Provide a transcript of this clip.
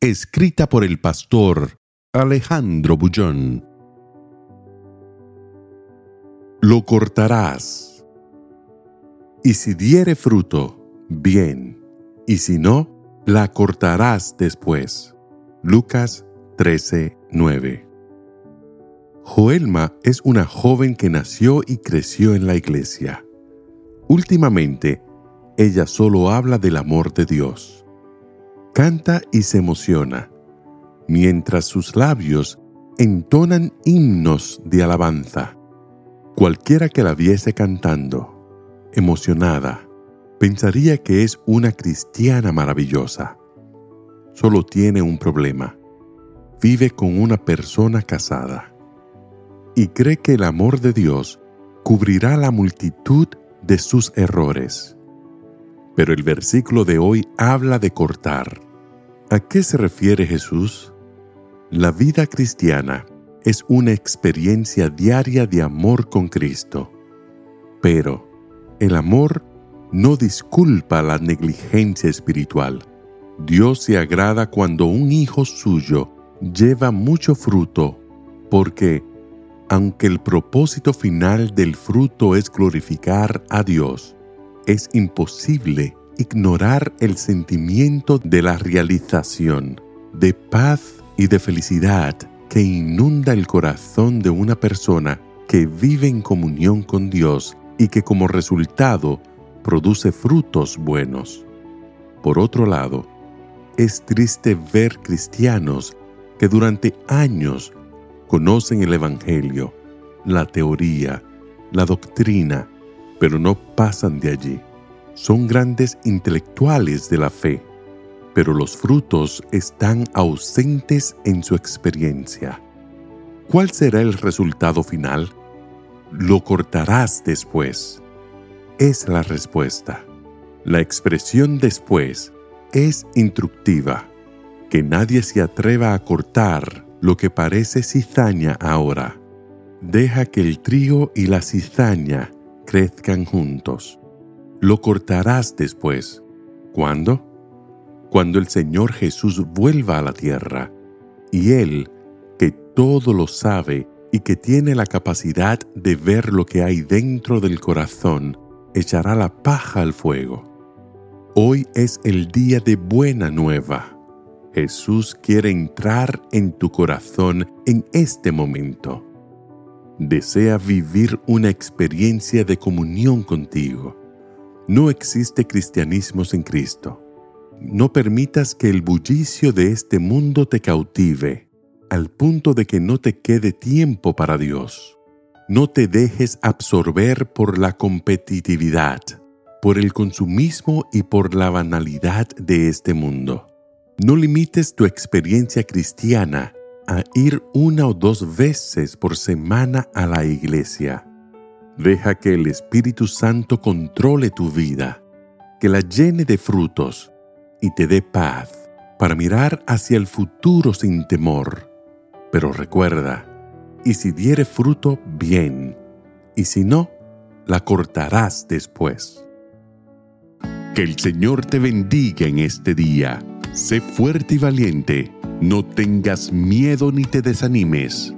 Escrita por el pastor Alejandro Bullón. Lo cortarás. Y si diere fruto, bien. Y si no, la cortarás después. Lucas 13:9. Joelma es una joven que nació y creció en la iglesia. Últimamente, ella solo habla del amor de Dios. Canta y se emociona, mientras sus labios entonan himnos de alabanza. Cualquiera que la viese cantando, emocionada, pensaría que es una cristiana maravillosa. Solo tiene un problema. Vive con una persona casada y cree que el amor de Dios cubrirá la multitud de sus errores. Pero el versículo de hoy habla de cortar. ¿A qué se refiere Jesús? La vida cristiana es una experiencia diaria de amor con Cristo. Pero el amor no disculpa la negligencia espiritual. Dios se agrada cuando un hijo suyo lleva mucho fruto, porque, aunque el propósito final del fruto es glorificar a Dios, es imposible ignorar el sentimiento de la realización, de paz y de felicidad que inunda el corazón de una persona que vive en comunión con Dios y que como resultado produce frutos buenos. Por otro lado, es triste ver cristianos que durante años conocen el Evangelio, la teoría, la doctrina, pero no pasan de allí. Son grandes intelectuales de la fe, pero los frutos están ausentes en su experiencia. ¿Cuál será el resultado final? Lo cortarás después es la respuesta. La expresión después es instructiva. Que nadie se atreva a cortar lo que parece cizaña ahora. Deja que el trigo y la cizaña crezcan juntos. Lo cortarás después. ¿Cuándo? Cuando el Señor Jesús vuelva a la tierra y Él, que todo lo sabe y que tiene la capacidad de ver lo que hay dentro del corazón, echará la paja al fuego. Hoy es el día de buena nueva. Jesús quiere entrar en tu corazón en este momento. Desea vivir una experiencia de comunión contigo. No existe cristianismo sin Cristo. No permitas que el bullicio de este mundo te cautive, al punto de que no te quede tiempo para Dios. No te dejes absorber por la competitividad, por el consumismo y por la banalidad de este mundo. No limites tu experiencia cristiana a ir una o dos veces por semana a la iglesia. Deja que el Espíritu Santo controle tu vida, que la llene de frutos y te dé paz para mirar hacia el futuro sin temor. Pero recuerda, y si diere fruto, bien, y si no, la cortarás después. Que el Señor te bendiga en este día. Sé fuerte y valiente, no tengas miedo ni te desanimes,